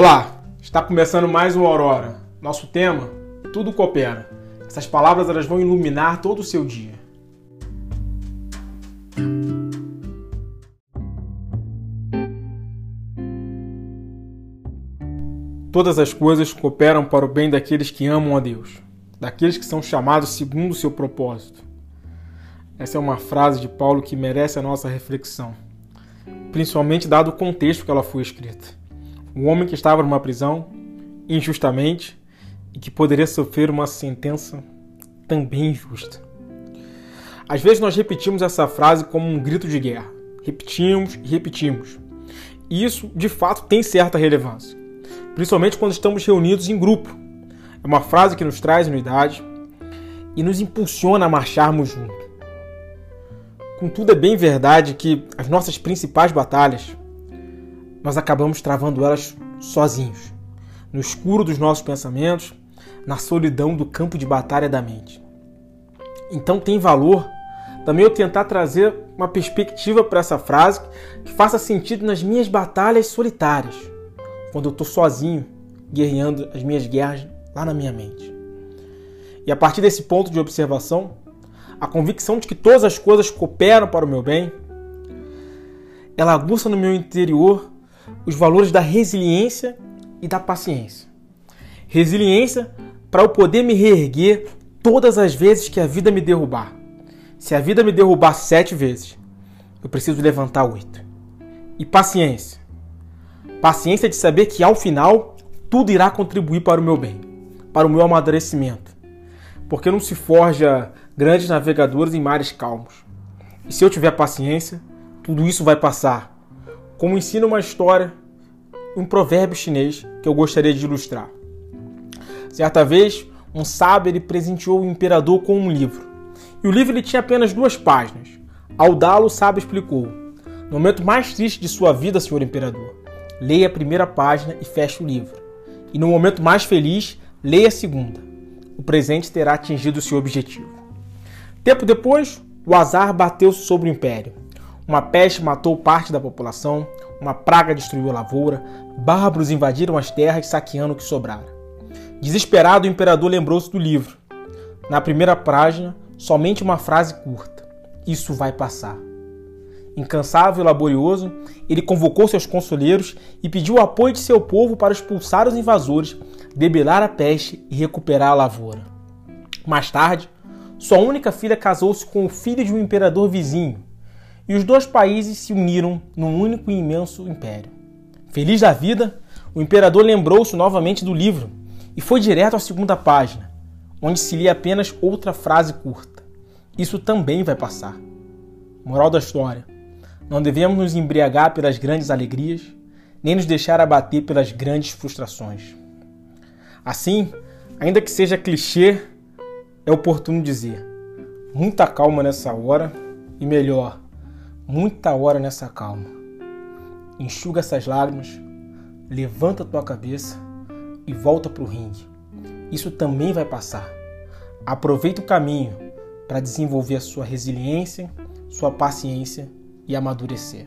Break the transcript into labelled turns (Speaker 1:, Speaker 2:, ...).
Speaker 1: Olá, está começando mais um Aurora. Nosso tema, tudo coopera. Essas palavras elas vão iluminar todo o seu dia. Todas as coisas cooperam para o bem daqueles que amam a Deus, daqueles que são chamados segundo o seu propósito. Essa é uma frase de Paulo que merece a nossa reflexão, principalmente dado o contexto que ela foi escrita um homem que estava numa prisão injustamente e que poderia sofrer uma sentença também injusta. Às vezes nós repetimos essa frase como um grito de guerra. Repetimos e repetimos. E isso, de fato, tem certa relevância, principalmente quando estamos reunidos em grupo. É uma frase que nos traz unidade e nos impulsiona a marcharmos juntos. Contudo, é bem verdade que as nossas principais batalhas nós acabamos travando elas sozinhos, no escuro dos nossos pensamentos, na solidão do campo de batalha da mente. Então tem valor também eu tentar trazer uma perspectiva para essa frase que faça sentido nas minhas batalhas solitárias, quando eu estou sozinho, guerreando as minhas guerras lá na minha mente. E a partir desse ponto de observação, a convicção de que todas as coisas cooperam para o meu bem, ela aguça no meu interior os valores da resiliência e da paciência. Resiliência para eu poder me reerguer todas as vezes que a vida me derrubar. Se a vida me derrubar sete vezes, eu preciso levantar oito. E paciência. Paciência de saber que ao final tudo irá contribuir para o meu bem, para o meu amadurecimento. Porque não se forja grandes navegadores em mares calmos. E se eu tiver paciência, tudo isso vai passar como ensina uma história, um provérbio chinês que eu gostaria de ilustrar. Certa vez, um sábio ele presenteou o imperador com um livro. E o livro ele tinha apenas duas páginas. Ao dá-lo, o sábio explicou: No momento mais triste de sua vida, senhor imperador, leia a primeira página e feche o livro. E no momento mais feliz, leia a segunda. O presente terá atingido seu objetivo. Tempo depois, o azar bateu sobre o império. Uma peste matou parte da população, uma praga destruiu a lavoura, bárbaros invadiram as terras saqueando o que sobrara. Desesperado, o imperador lembrou-se do livro. Na primeira página, somente uma frase curta: Isso vai passar. Incansável e laborioso, ele convocou seus conselheiros e pediu o apoio de seu povo para expulsar os invasores, debelar a peste e recuperar a lavoura. Mais tarde, sua única filha casou-se com o filho de um imperador vizinho, e os dois países se uniram num único e imenso império. Feliz da vida, o imperador lembrou-se novamente do livro e foi direto à segunda página, onde se lia apenas outra frase curta. Isso também vai passar. Moral da história: não devemos nos embriagar pelas grandes alegrias, nem nos deixar abater pelas grandes frustrações. Assim, ainda que seja clichê, é oportuno dizer: muita calma nessa hora e melhor, muita hora nessa calma. Enxuga essas lágrimas, levanta tua cabeça e volta para o ringue. Isso também vai passar. Aproveita o caminho para desenvolver a sua resiliência, sua paciência e amadurecer.